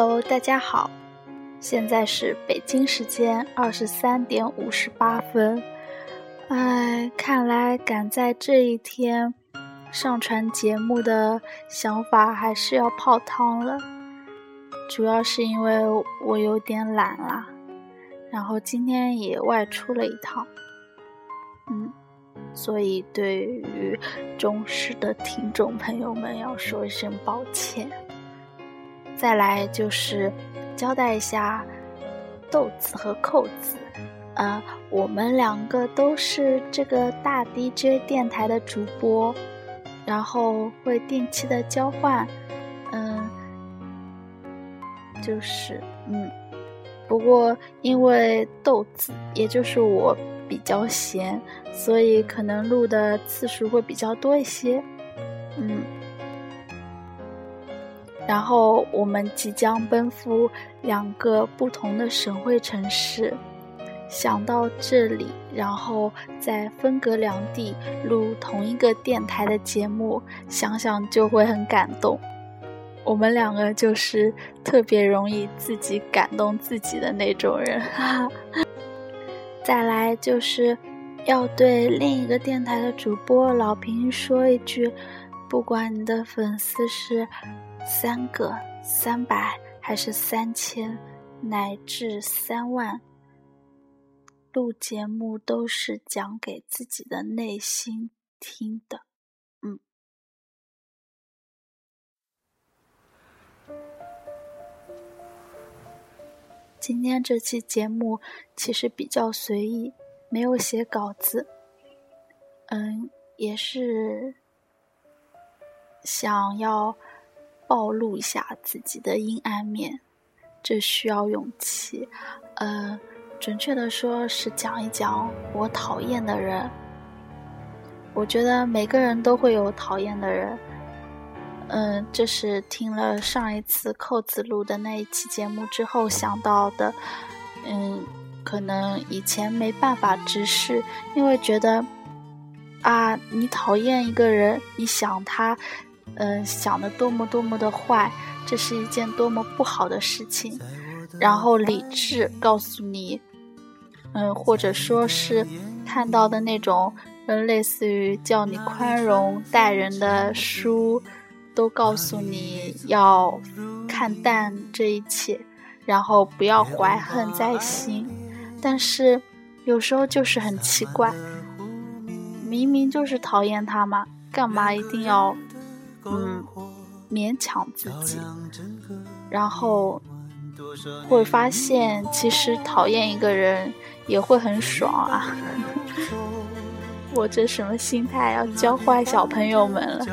Hello，大家好，现在是北京时间二十三点五十八分。哎，看来赶在这一天上传节目的想法还是要泡汤了。主要是因为我有点懒啦，然后今天也外出了一趟，嗯，所以对于忠实的听众朋友们要说一声抱歉。再来就是交代一下豆子和扣子。呃，我们两个都是这个大 DJ 电台的主播，然后会定期的交换，嗯，就是嗯，不过因为豆子，也就是我比较闲，所以可能录的次数会比较多一些，嗯，然后我们即将奔赴两个不同的省会城市。想到这里，然后再分隔两地录同一个电台的节目，想想就会很感动。我们两个就是特别容易自己感动自己的那种人。再来就是要对另一个电台的主播老平说一句：不管你的粉丝是三个、三百还是三千，乃至三万。录节目都是讲给自己的内心听的，嗯。今天这期节目其实比较随意，没有写稿子，嗯，也是想要暴露一下自己的阴暗面，这需要勇气，呃。准确的说，是讲一讲我讨厌的人。我觉得每个人都会有讨厌的人。嗯，这是听了上一次扣子录的那一期节目之后想到的。嗯，可能以前没办法直视，因为觉得啊，你讨厌一个人，你想他，嗯，想的多么多么的坏，这是一件多么不好的事情。然后理智告诉你。嗯，或者说是看到的那种，嗯，类似于叫你宽容待人的书，都告诉你要看淡这一切，然后不要怀恨在心。但是有时候就是很奇怪，明明就是讨厌他嘛，干嘛一定要嗯勉强自己？然后会发现，其实讨厌一个人。也会很爽啊！我这什么心态？要教坏小朋友们了。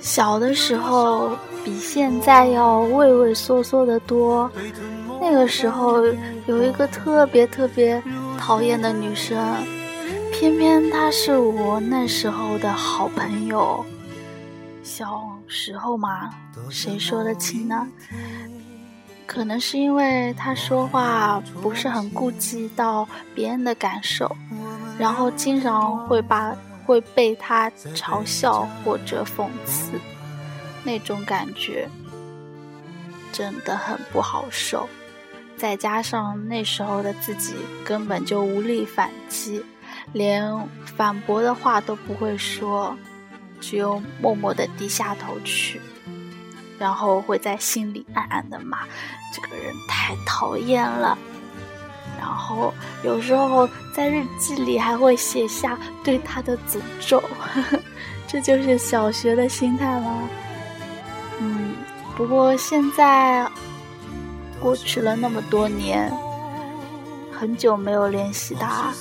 小的时候比现在要畏畏缩缩的多。那个时候有一个特别特别讨厌的女生，偏偏她是我那时候的好朋友。小时候嘛，谁说得清呢？可能是因为她说话不是很顾及到别人的感受，然后经常会把会被她嘲笑或者讽刺，那种感觉真的很不好受。再加上那时候的自己根本就无力反击，连反驳的话都不会说。只有默默的低下头去，然后会在心里暗暗的骂这个人太讨厌了。然后有时候在日记里还会写下对他的诅咒。这就是小学的心态吗？嗯，不过现在过去了那么多年，很久没有联系他，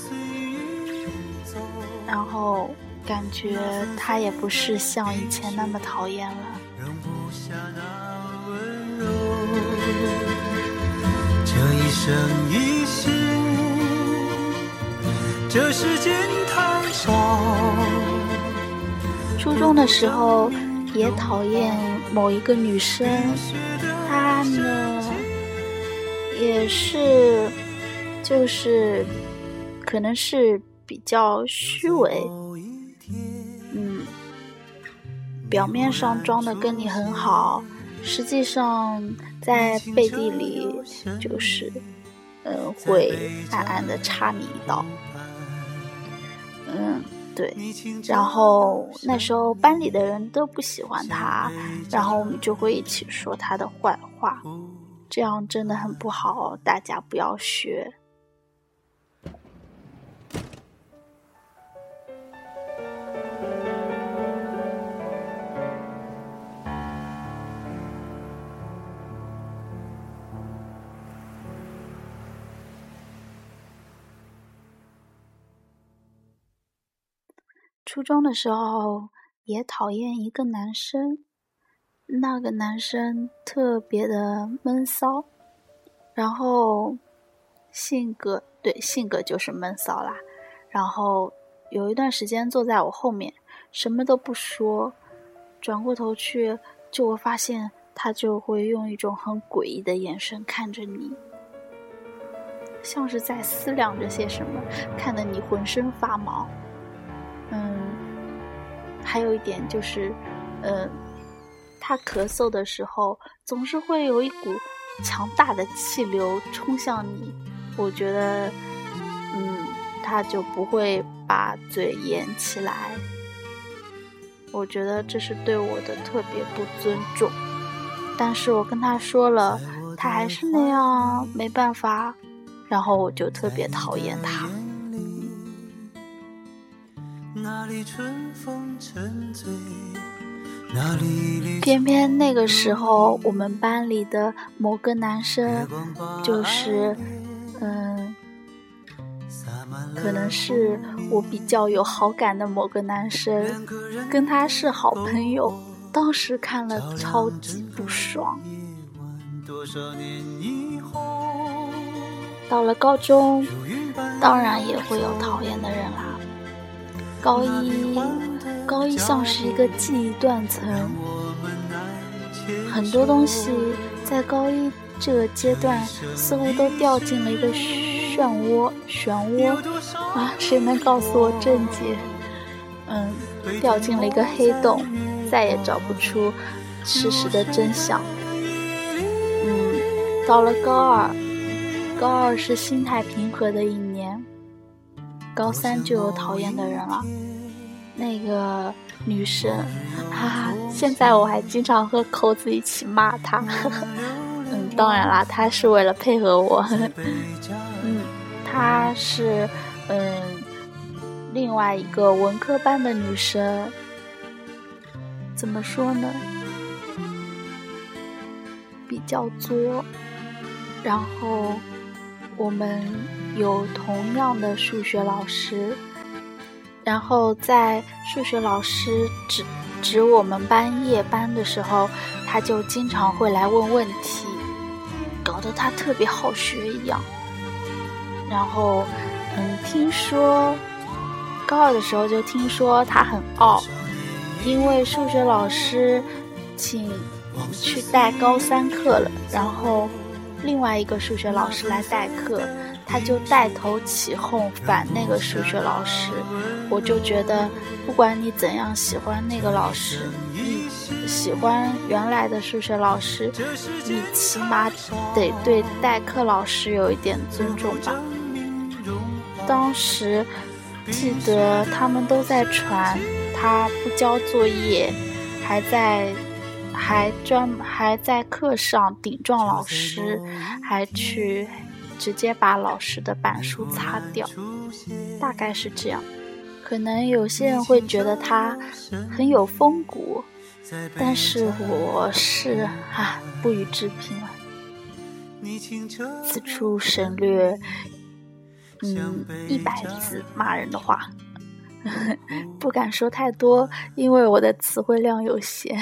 然后。感觉他也不是像以前那么讨厌了。这一生一世，这世间太少。初中的时候也讨厌某一个女生，她呢也是，就是可能是。比较虚伪，嗯，表面上装的跟你很好，实际上在背地里就是，嗯，会暗暗的插你一刀，嗯。对，然后那时候班里的人都不喜欢他，然后我们就会一起说他的坏话，这样真的很不好，大家不要学。初中的时候也讨厌一个男生，那个男生特别的闷骚，然后性格对性格就是闷骚啦。然后有一段时间坐在我后面，什么都不说，转过头去就会发现他就会用一种很诡异的眼神看着你，像是在思量着些什么，看得你浑身发毛。嗯，还有一点就是，嗯，他咳嗽的时候总是会有一股强大的气流冲向你。我觉得，嗯，他就不会把嘴掩起来。我觉得这是对我的特别不尊重。但是我跟他说了，他还是那样，没办法。然后我就特别讨厌他。偏偏那个时候，我们班里的某个男生，就是，嗯，可能是我比较有好感的某个男生，跟他是好朋友。当时看了超级不爽。到了高中，当然也会有讨厌的人啦。高一，高一像是一个记忆断层，很多东西在高一这个阶段似乎都掉进了一个漩涡，漩涡啊，谁能告诉我症结？嗯，掉进了一个黑洞，再也找不出事实的真相。嗯，到了高二，高二是心态平和的一年。高三就有讨厌的人了，那个女生，哈哈，现在我还经常和扣子一起骂她。嗯，当然啦，她是为了配合我。嗯，她是嗯另外一个文科班的女生，怎么说呢？比较作，然后。我们有同样的数学老师，然后在数学老师指指我们班夜班的时候，他就经常会来问问题，搞得他特别好学一样。然后，嗯，听说高二的时候就听说他很傲，因为数学老师请去带高三课了，然后。另外一个数学老师来代课，他就带头起哄反那个数学老师。我就觉得，不管你怎样喜欢那个老师，你喜欢原来的数学老师，你起码得对代课老师有一点尊重吧。当时记得他们都在传他不交作业，还在。还专还在课上顶撞老师，还去直接把老师的板书擦掉，大概是这样。可能有些人会觉得他很有风骨，但是我是啊不予置评了。此处省略嗯一百字骂人的话，不敢说太多，因为我的词汇量有限。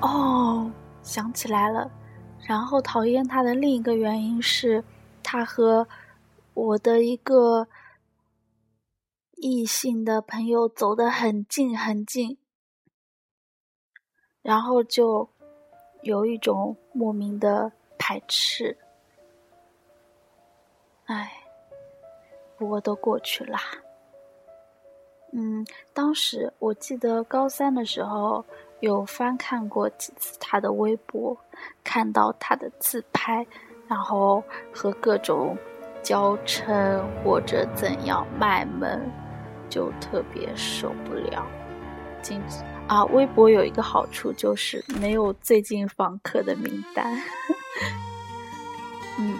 哦，想起来了。然后讨厌他的另一个原因是，他和我的一个异性的朋友走得很近很近，然后就有一种莫名的排斥。唉，不过都过去啦。嗯，当时我记得高三的时候有翻看过几次他的微博，看到他的自拍，然后和各种娇嗔或者怎样卖萌，就特别受不了。经啊，微博有一个好处就是没有最近访客的名单，嗯，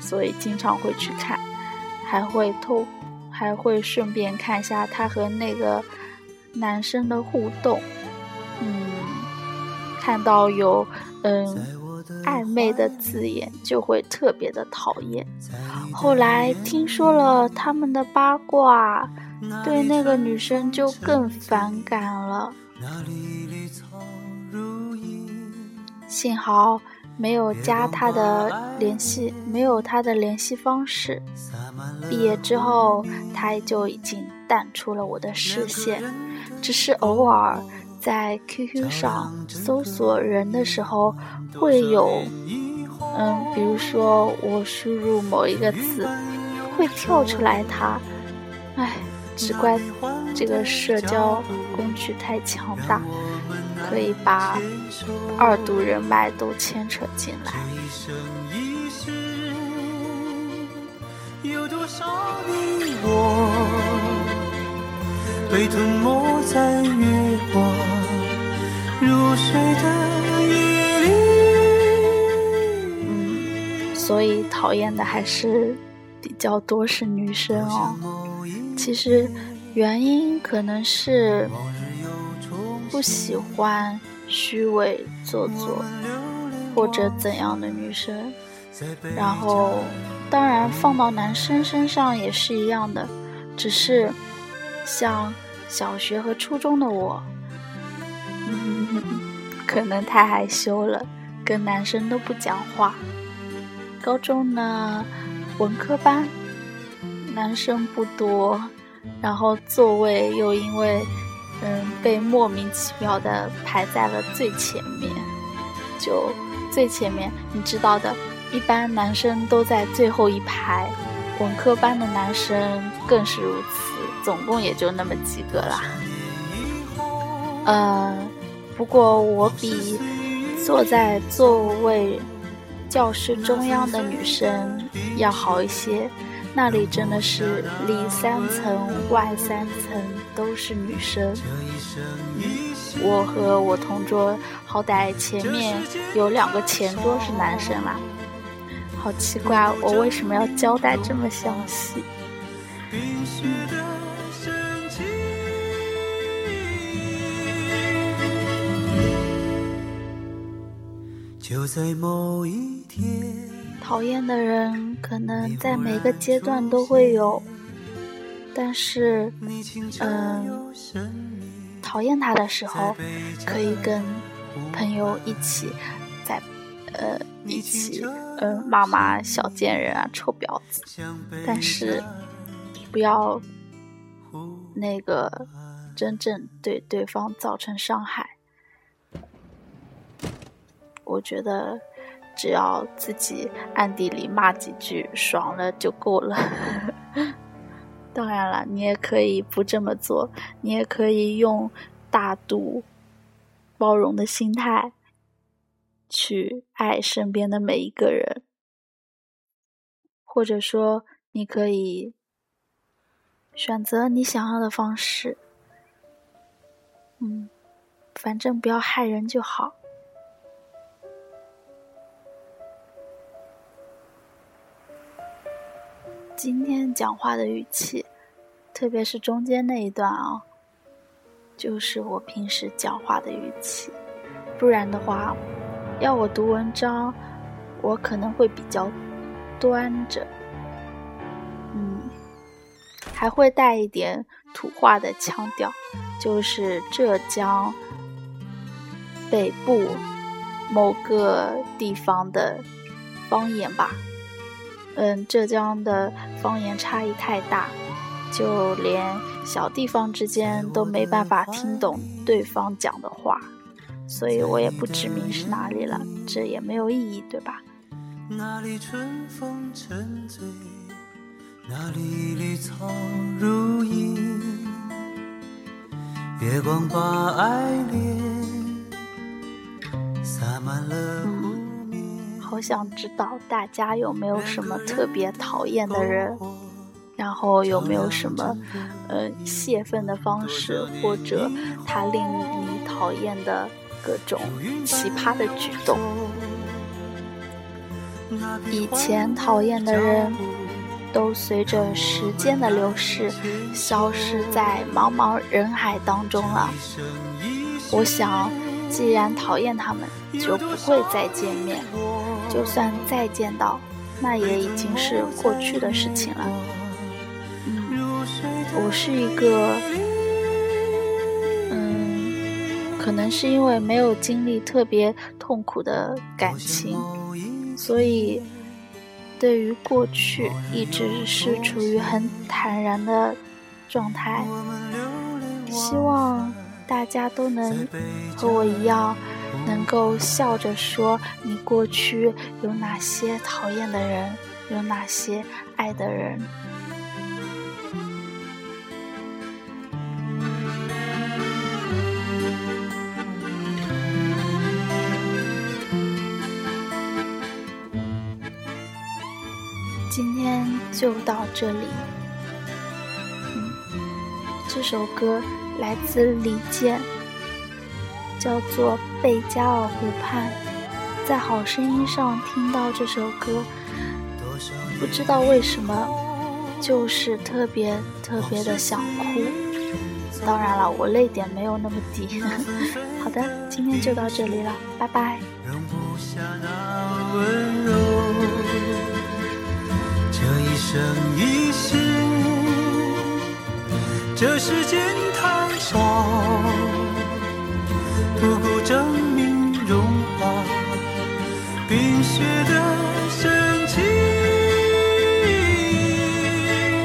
所以经常会去看，还会偷。还会顺便看一下他和那个男生的互动，嗯，看到有嗯暧昧的字眼就会特别的讨厌。后来听说了他们的八卦，对那个女生就更反感了。幸好。没有加他的联系，没有他的联系方式。毕业之后，他就已经淡出了我的视线，只是偶尔在 QQ 上搜索人的时候，会有，嗯，比如说我输入某一个词，会跳出来他。唉，只怪这个社交工具太强大。可以把二度人脉都牵扯进来。嗯，所以讨厌的还是比较多是女生哦。其实原因可能是。不喜欢虚伪做作或者怎样的女生，然后当然放到男生身上也是一样的，只是像小学和初中的我，嗯可能太害羞了，跟男生都不讲话。高中呢，文科班，男生不多，然后座位又因为。嗯，被莫名其妙的排在了最前面，就最前面，你知道的，一般男生都在最后一排，文科班的男生更是如此，总共也就那么几个啦。呃，不过我比坐在座位教室中央的女生要好一些。那里真的是里三层外三层都是女生，我和我同桌好歹前面有两个前桌是男生啦，好奇怪，我为什么要交代这么详细？就在某一天。讨厌的人可能在每个阶段都会有，但是，嗯，讨厌他的时候，可以跟朋友一起在，呃，一起，嗯，骂骂小贱人啊，臭婊子。但是，不要那个真正对对方造成伤害。我觉得。只要自己暗地里骂几句，爽了就够了。当然了，你也可以不这么做，你也可以用大度、包容的心态去爱身边的每一个人，或者说，你可以选择你想要的方式。嗯，反正不要害人就好。今天讲话的语气，特别是中间那一段啊，就是我平时讲话的语气。不然的话，要我读文章，我可能会比较端着，嗯，还会带一点土话的腔调，就是浙江北部某个地方的方言吧。嗯，浙江的方言差异太大，就连小地方之间都没办法听懂对方讲的话，所以我也不指明是哪里了，这也没有意义，对吧？那里春风沉醉，那里绿草如茵，月光把爱恋洒满了湖面。好想知道大家有没有什么特别讨厌的人，然后有没有什么呃泄愤的方式，或者他令你讨厌的各种奇葩的举动。以前讨厌的人，都随着时间的流逝，消失在茫茫人海当中了。我想，既然讨厌他们，就不会再见面。就算再见到，那也已经是过去的事情了。嗯，我是一个，可能是因为没有经历特别痛苦的感情。所以，对于过去一直是处于很坦然的状态。希望大家都能和我一样，能够笑着说你过去有哪些讨厌的人，有哪些爱的人。今天就到这里。嗯，这首歌来自李健，叫做《贝加尔湖畔》。在好声音上听到这首歌，不知道为什么，就是特别特别的想哭。当然了，我泪点没有那么低。好的，今天就到这里了，拜拜。生一世，这世间太少，不够证明融化冰雪的。